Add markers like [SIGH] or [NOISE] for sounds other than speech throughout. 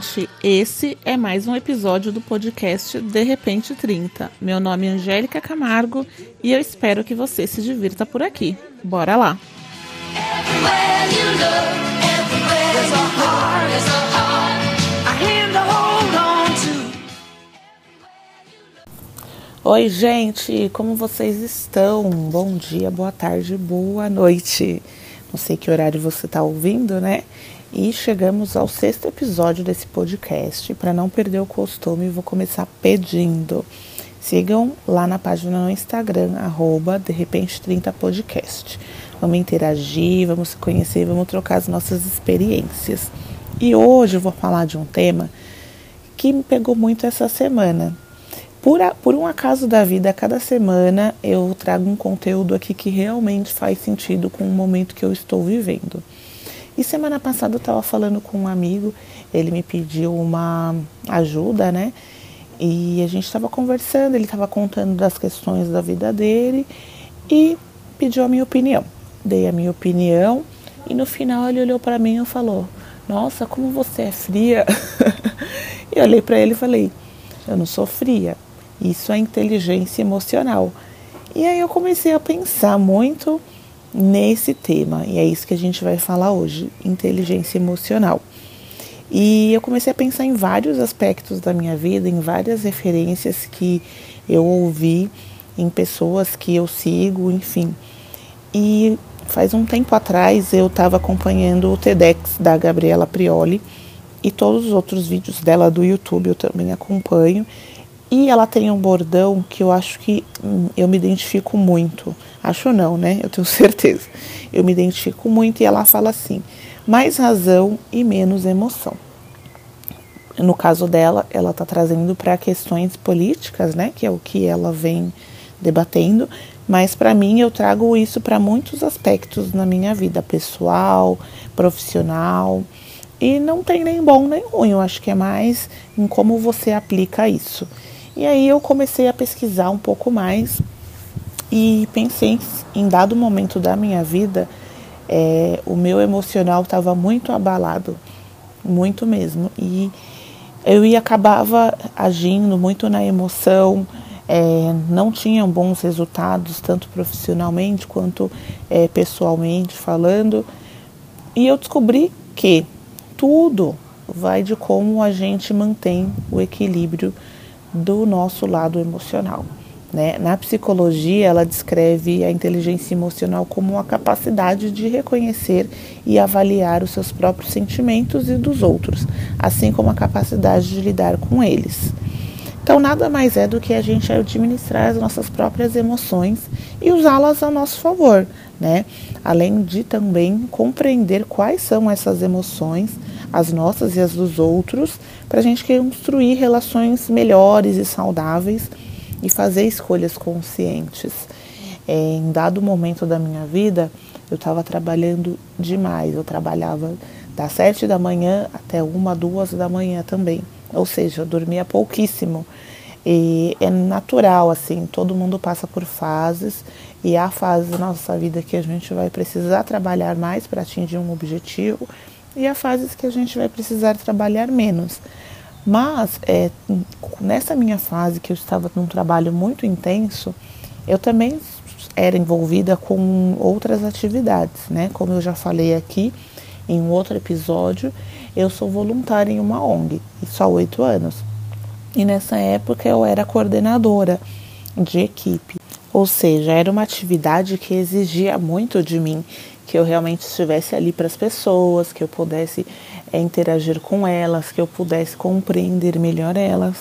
gente, esse é mais um episódio do podcast De Repente 30. Meu nome é Angélica Camargo e eu espero que você se divirta por aqui. Bora lá! Oi, gente, como vocês estão? Bom dia, boa tarde, boa noite. Não sei que horário você está ouvindo, né? E chegamos ao sexto episódio desse podcast. Para não perder o costume, vou começar pedindo. Sigam lá na página no Instagram, arroba de repente 30 podcast. Vamos interagir, vamos se conhecer, vamos trocar as nossas experiências. E hoje eu vou falar de um tema que me pegou muito essa semana. Por, a, por um acaso da vida, cada semana eu trago um conteúdo aqui que realmente faz sentido com o momento que eu estou vivendo. E semana passada eu estava falando com um amigo, ele me pediu uma ajuda, né? E a gente estava conversando, ele estava contando das questões da vida dele e pediu a minha opinião. Dei a minha opinião e no final ele olhou para mim e falou: Nossa, como você é fria. [LAUGHS] e olhei para ele e falei: Eu não sou fria, isso é inteligência emocional. E aí eu comecei a pensar muito nesse tema. E é isso que a gente vai falar hoje: inteligência emocional. E eu comecei a pensar em vários aspectos da minha vida, em várias referências que eu ouvi em pessoas que eu sigo, enfim. E faz um tempo atrás eu estava acompanhando o TEDx da Gabriela Prioli e todos os outros vídeos dela do YouTube eu também acompanho. E ela tem um bordão que eu acho que hum, eu me identifico muito. Acho não, né? Eu tenho [LAUGHS] certeza. Eu me identifico muito e ela fala assim: mais razão e menos emoção. No caso dela, ela está trazendo para questões políticas, né? Que é o que ela vem debatendo. Mas para mim, eu trago isso para muitos aspectos na minha vida pessoal, profissional. E não tem nem bom nem ruim. Eu acho que é mais em como você aplica isso. E aí eu comecei a pesquisar um pouco mais e pensei em dado momento da minha vida, é, o meu emocional estava muito abalado, muito mesmo. E eu ia acabava agindo muito na emoção, é, não tinham bons resultados, tanto profissionalmente quanto é, pessoalmente falando. E eu descobri que tudo vai de como a gente mantém o equilíbrio do nosso lado emocional. Né? Na psicologia, ela descreve a inteligência emocional como a capacidade de reconhecer e avaliar os seus próprios sentimentos e dos outros, assim como a capacidade de lidar com eles. Então, nada mais é do que a gente administrar as nossas próprias emoções e usá-las a nosso favor, né? Além de também compreender quais são essas emoções as nossas e as dos outros, para a gente construir relações melhores e saudáveis e fazer escolhas conscientes. É, em dado momento da minha vida, eu estava trabalhando demais. Eu trabalhava das sete da manhã até uma, duas da manhã também. Ou seja, eu dormia pouquíssimo. E é natural, assim, todo mundo passa por fases e há fases da nossa vida que a gente vai precisar trabalhar mais para atingir um objetivo e há fases que a gente vai precisar trabalhar menos. Mas é, nessa minha fase que eu estava num trabalho muito intenso, eu também era envolvida com outras atividades, né? Como eu já falei aqui em um outro episódio, eu sou voluntária em uma ONG, há oito anos. E nessa época eu era coordenadora de equipe, ou seja, era uma atividade que exigia muito de mim que eu realmente estivesse ali para as pessoas, que eu pudesse é, interagir com elas, que eu pudesse compreender melhor elas.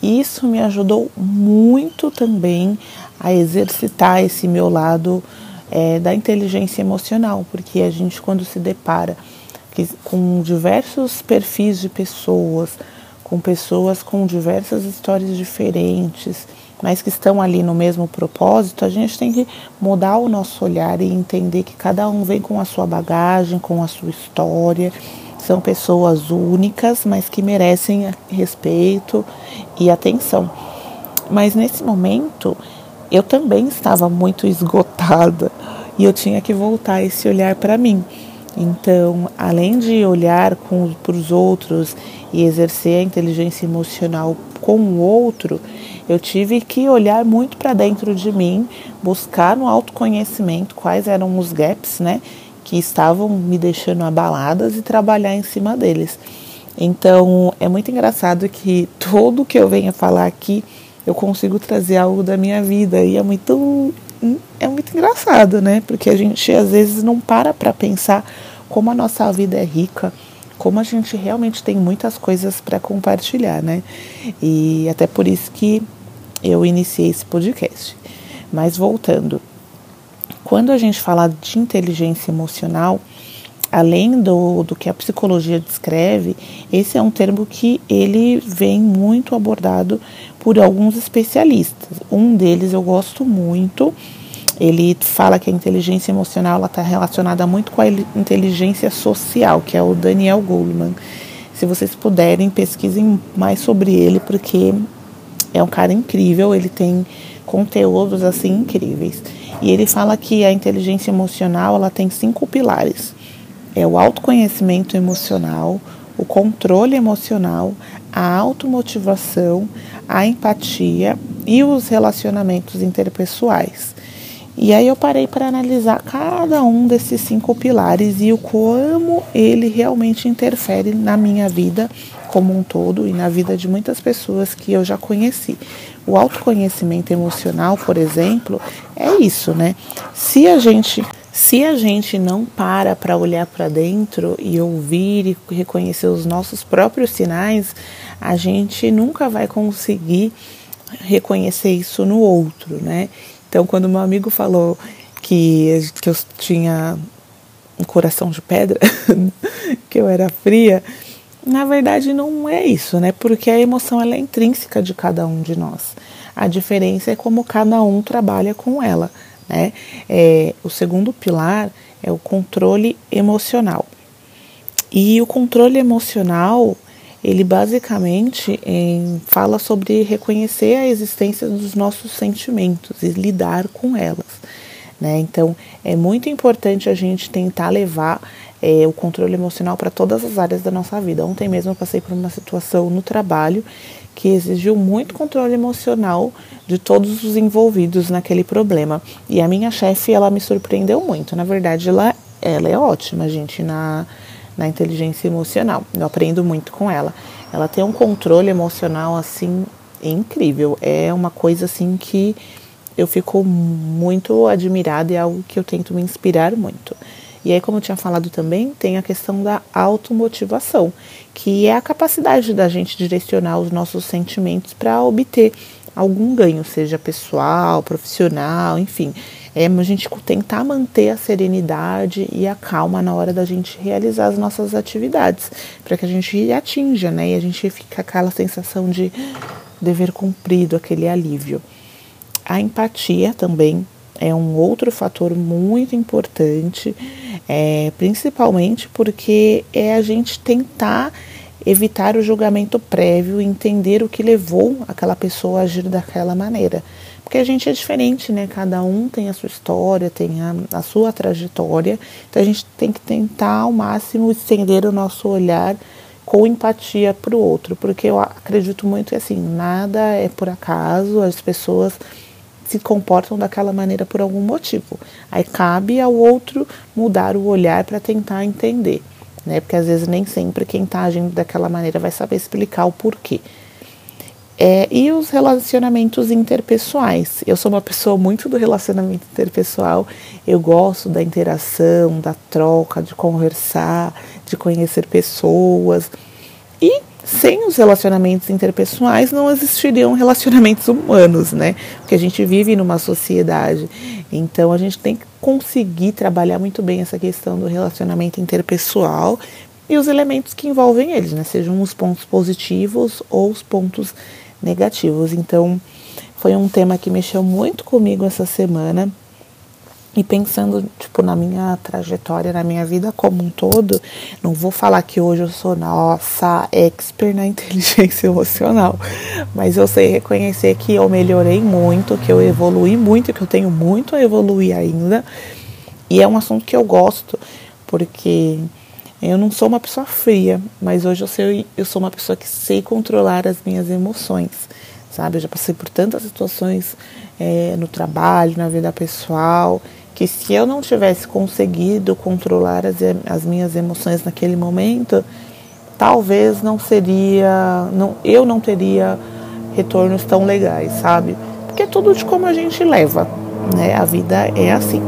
Isso me ajudou muito também a exercitar esse meu lado é, da inteligência emocional, porque a gente, quando se depara com diversos perfis de pessoas, com pessoas com diversas histórias diferentes, mas que estão ali no mesmo propósito, a gente tem que mudar o nosso olhar e entender que cada um vem com a sua bagagem, com a sua história. São pessoas únicas, mas que merecem respeito e atenção. Mas nesse momento, eu também estava muito esgotada e eu tinha que voltar esse olhar para mim. Então, além de olhar para os outros e exercer a inteligência emocional com o outro, eu tive que olhar muito para dentro de mim, buscar no autoconhecimento quais eram os gaps, né, que estavam me deixando abaladas e trabalhar em cima deles. Então, é muito engraçado que tudo que eu venho falar aqui, eu consigo trazer algo da minha vida e é muito é muito engraçado, né? Porque a gente às vezes não para para pensar como a nossa vida é rica, como a gente realmente tem muitas coisas para compartilhar, né? E até por isso que eu iniciei esse podcast. Mas voltando, quando a gente fala de inteligência emocional, além do, do que a psicologia descreve, esse é um termo que ele vem muito abordado por alguns especialistas. Um deles eu gosto muito. Ele fala que a inteligência emocional está relacionada muito com a inteligência social, que é o Daniel Goleman. Se vocês puderem, pesquisem mais sobre ele, porque é um cara incrível, ele tem conteúdos assim incríveis. E ele fala que a inteligência emocional ela tem cinco pilares é o autoconhecimento emocional, o controle emocional, a automotivação, a empatia e os relacionamentos interpessoais. E aí eu parei para analisar cada um desses cinco pilares e o como ele realmente interfere na minha vida como um todo e na vida de muitas pessoas que eu já conheci. O autoconhecimento emocional, por exemplo, é isso, né? Se a gente se a gente não para para olhar para dentro e ouvir e reconhecer os nossos próprios sinais, a gente nunca vai conseguir reconhecer isso no outro, né? Então, quando meu amigo falou que, que eu tinha um coração de pedra, [LAUGHS] que eu era fria, na verdade não é isso, né? Porque a emoção ela é intrínseca de cada um de nós. A diferença é como cada um trabalha com ela. Né? É, o segundo pilar é o controle emocional. E o controle emocional, ele basicamente é, fala sobre reconhecer a existência dos nossos sentimentos e lidar com elas. Né? Então, é muito importante a gente tentar levar é, o controle emocional para todas as áreas da nossa vida. Ontem mesmo eu passei por uma situação no trabalho que exigiu muito controle emocional de todos os envolvidos naquele problema. E a minha chefe, ela me surpreendeu muito. Na verdade, ela, ela é ótima, gente, na, na inteligência emocional. Eu aprendo muito com ela. Ela tem um controle emocional, assim, incrível. É uma coisa, assim, que eu fico muito admirada e é algo que eu tento me inspirar muito. E aí, como eu tinha falado também, tem a questão da automotivação, que é a capacidade da gente direcionar os nossos sentimentos para obter algum ganho, seja pessoal, profissional, enfim. É a gente tentar manter a serenidade e a calma na hora da gente realizar as nossas atividades, para que a gente atinja, né? E a gente fica aquela sensação de dever cumprido, aquele alívio. A empatia também é um outro fator muito importante, é, principalmente porque é a gente tentar evitar o julgamento prévio entender o que levou aquela pessoa a agir daquela maneira. Porque a gente é diferente, né? Cada um tem a sua história, tem a, a sua trajetória, então a gente tem que tentar ao máximo estender o nosso olhar com empatia para o outro, porque eu acredito muito que assim, nada é por acaso, as pessoas se comportam daquela maneira por algum motivo. Aí cabe ao outro mudar o olhar para tentar entender, né? Porque às vezes nem sempre quem está agindo daquela maneira vai saber explicar o porquê. É, e os relacionamentos interpessoais. Eu sou uma pessoa muito do relacionamento interpessoal. Eu gosto da interação, da troca, de conversar, de conhecer pessoas. E sem os relacionamentos interpessoais não existiriam relacionamentos humanos, né? Porque a gente vive numa sociedade. Então a gente tem que conseguir trabalhar muito bem essa questão do relacionamento interpessoal e os elementos que envolvem eles, né? Sejam os pontos positivos ou os pontos negativos. Então foi um tema que mexeu muito comigo essa semana e pensando, tipo, na minha trajetória, na minha vida como um todo, não vou falar que hoje eu sou, nossa, expert na [LAUGHS] inteligência emocional, mas eu sei reconhecer que eu melhorei muito, que eu evolui muito, que eu tenho muito a evoluir ainda. E é um assunto que eu gosto, porque eu não sou uma pessoa fria, mas hoje eu, sei, eu sou uma pessoa que sei controlar as minhas emoções, sabe? Eu já passei por tantas situações é, no trabalho, na vida pessoal, que se eu não tivesse conseguido controlar as, as minhas emoções naquele momento, talvez não seria, não, eu não teria retornos tão legais, sabe? Porque é tudo de como a gente leva, né? A vida é assim,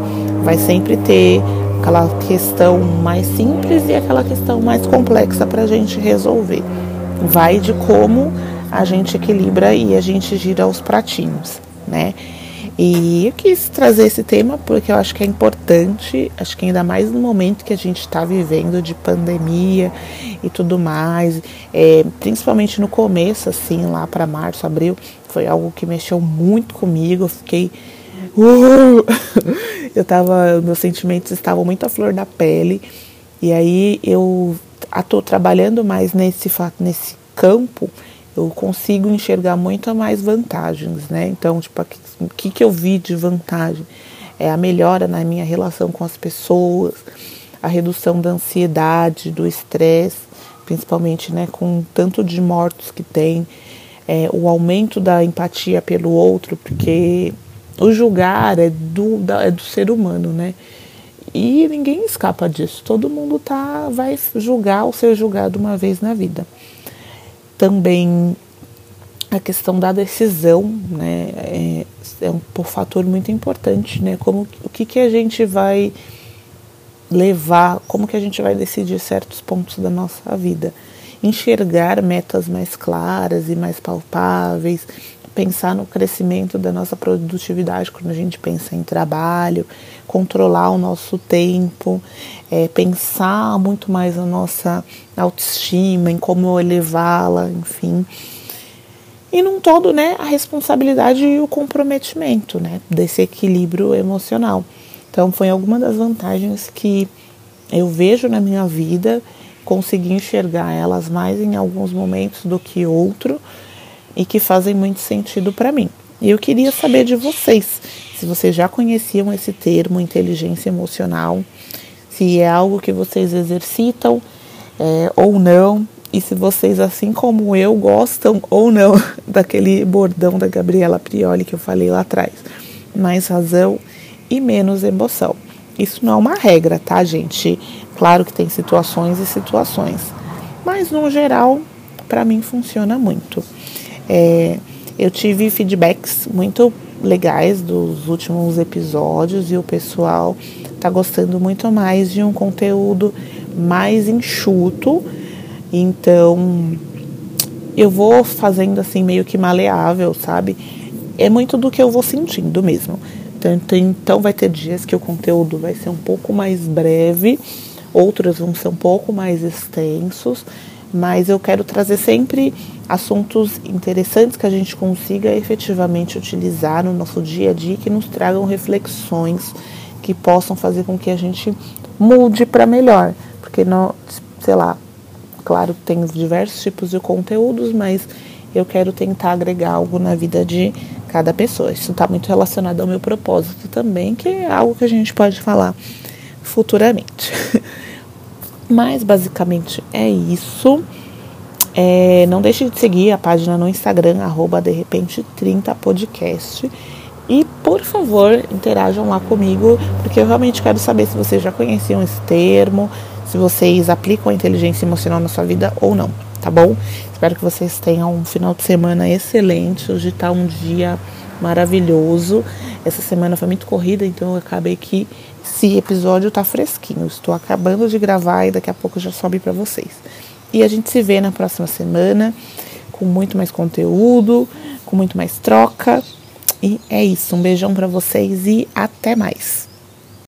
vai sempre ter aquela questão mais simples e aquela questão mais complexa para a gente resolver. Vai de como a gente equilibra e a gente gira os pratinhos, né? E eu quis trazer esse tema porque eu acho que é importante, acho que ainda mais no momento que a gente está vivendo de pandemia e tudo mais, é, principalmente no começo, assim, lá para março, abril, foi algo que mexeu muito comigo. Eu fiquei. Uh, [LAUGHS] eu tava. Meus sentimentos estavam muito à flor da pele. E aí eu estou trabalhando mais nesse, nesse campo eu consigo enxergar muito mais vantagens, né? Então, tipo, o que, que eu vi de vantagem? É a melhora na minha relação com as pessoas, a redução da ansiedade, do estresse, principalmente, né, com tanto de mortos que tem, é, o aumento da empatia pelo outro, porque o julgar é do, da, é do ser humano, né? E ninguém escapa disso. Todo mundo tá, vai julgar ou ser julgado uma vez na vida também a questão da decisão, né, é, é um, fator muito importante, né, como o que que a gente vai levar, como que a gente vai decidir certos pontos da nossa vida, enxergar metas mais claras e mais palpáveis, pensar no crescimento da nossa produtividade quando a gente pensa em trabalho, controlar o nosso tempo, é, pensar muito mais na nossa autoestima, em como elevá-la, enfim. E num todo, né, a responsabilidade e o comprometimento, né, desse equilíbrio emocional. Então, foi alguma das vantagens que eu vejo na minha vida, consegui enxergar elas mais em alguns momentos do que outro e que fazem muito sentido para mim. E eu queria saber de vocês, se vocês já conheciam esse termo inteligência emocional, se é algo que vocês exercitam é, ou não, e se vocês, assim como eu, gostam ou não [LAUGHS] daquele bordão da Gabriela Prioli que eu falei lá atrás. Mais razão e menos emoção. Isso não é uma regra, tá, gente? Claro que tem situações e situações, mas no geral, para mim funciona muito. É, eu tive feedbacks muito legais dos últimos episódios e o pessoal tá gostando muito mais de um conteúdo mais enxuto. Então, eu vou fazendo assim meio que maleável, sabe? É muito do que eu vou sentindo mesmo. Então, então vai ter dias que o conteúdo vai ser um pouco mais breve, outros vão ser um pouco mais extensos mas eu quero trazer sempre assuntos interessantes que a gente consiga efetivamente utilizar no nosso dia a dia, que nos tragam reflexões que possam fazer com que a gente mude para melhor, porque não, sei lá, claro, tem diversos tipos de conteúdos, mas eu quero tentar agregar algo na vida de cada pessoa. Isso está muito relacionado ao meu propósito também, que é algo que a gente pode falar futuramente. [LAUGHS] Mas basicamente é isso. É, não deixe de seguir a página no Instagram, arroba de repente 30 podcast. E por favor, interajam lá comigo, porque eu realmente quero saber se vocês já conheciam esse termo, se vocês aplicam a inteligência emocional na sua vida ou não, tá bom? Espero que vocês tenham um final de semana excelente. Hoje está um dia maravilhoso. Essa semana foi muito corrida, então eu acabei que esse episódio tá fresquinho. Estou acabando de gravar e daqui a pouco já sobe para vocês. E a gente se vê na próxima semana com muito mais conteúdo, com muito mais troca. E é isso. Um beijão para vocês e até mais.